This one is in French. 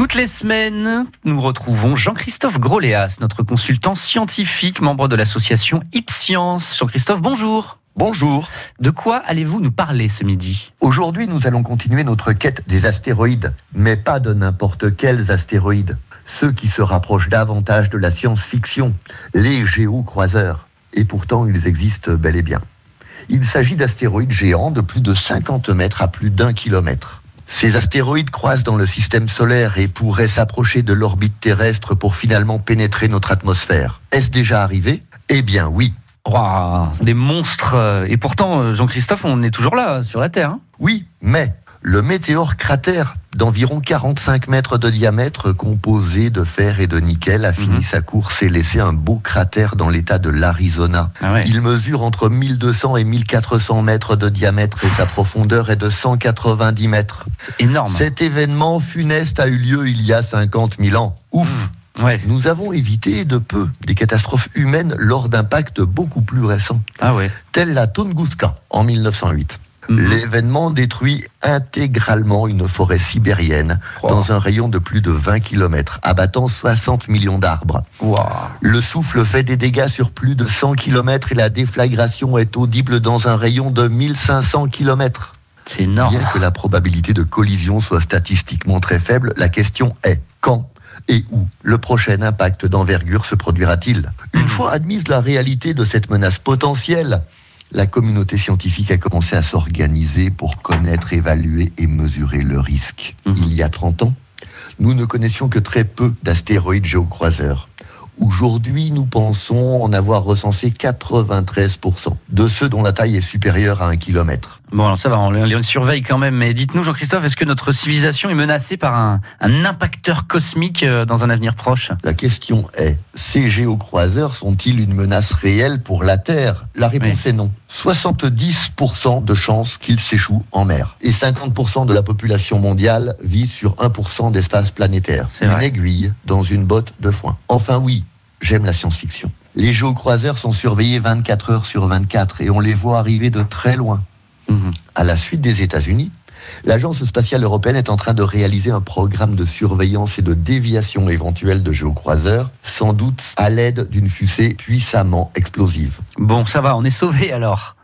Toutes les semaines, nous retrouvons Jean-Christophe Groléas, notre consultant scientifique, membre de l'association Ipscience. Jean-Christophe, bonjour. Bonjour. De quoi allez-vous nous parler ce midi? Aujourd'hui, nous allons continuer notre quête des astéroïdes, mais pas de n'importe quels astéroïdes. Ceux qui se rapprochent davantage de la science-fiction, les géocroiseurs. Et pourtant, ils existent bel et bien. Il s'agit d'astéroïdes géants de plus de 50 mètres à plus d'un kilomètre. Ces astéroïdes croisent dans le système solaire et pourraient s'approcher de l'orbite terrestre pour finalement pénétrer notre atmosphère. Est-ce déjà arrivé? Eh bien oui. Wow, des monstres. Et pourtant, Jean-Christophe, on est toujours là, sur la Terre. Hein? Oui, mais le météore cratère d'environ 45 mètres de diamètre, composé de fer et de nickel, a fini Mhm. sa course et laissé un beau cratère dans l'état de l'Arizona. Ah ouais. Il mesure entre 1200 et 1400 mètres de diamètre et sa profondeur est de 190 mètres. C'est énorme. Cet événement funeste a eu lieu il y a 50 000 ans. Ouf Ouais. Nous avons évité de peu des catastrophes humaines lors d'impacts beaucoup plus récents, Ah ouais. telle la Tunguska en 1908. Mhm. L'événement détruit intégralement une forêt sibérienne Oh. dans un rayon de plus de 20 km, abattant 60 millions d'arbres. Wow. Le souffle fait des dégâts sur plus de 100 km et la déflagration est audible dans un rayon de 1500 km. C'est énorme. Bien que la probabilité de collision soit statistiquement très faible, la question est quand et où le prochain impact d'envergure se produira-t-il? Une fois admise la réalité de cette menace potentielle, la communauté scientifique a commencé à s'organiser pour connaître, évaluer et mesurer le risque. Mhm. Il y a 30 ans, nous ne connaissions que très peu d'astéroïdes géocroiseurs. Aujourd'hui, nous pensons en avoir recensé 93% de ceux dont la taille est supérieure à un kilomètre. Bon, alors ça va, on les surveille quand même. Mais dites-nous, Jean-Christophe, est-ce que notre civilisation est menacée par un, un impacteur cosmique euh, dans un avenir proche? La question est, ces géocroiseurs sont-ils une menace réelle pour la Terre? La réponse est non. 70% de chances qu'ils s'échouent en mer. Et 50% de la population mondiale vit sur 1% d'espace planétaire. Une aiguille dans une botte de foin. Enfin oui, j'aime la science-fiction. Les géocroiseurs sont surveillés 24 heures sur 24 et on les voit arriver de très loin. Mhm. À la suite des États-Unis, l'Agence spatiale européenne est en train de réaliser un programme de surveillance et de déviation éventuelle de géocroiseurs, sans doute à l'aide d'une fusée puissamment explosive. Bon, ça va, on est sauvés alors.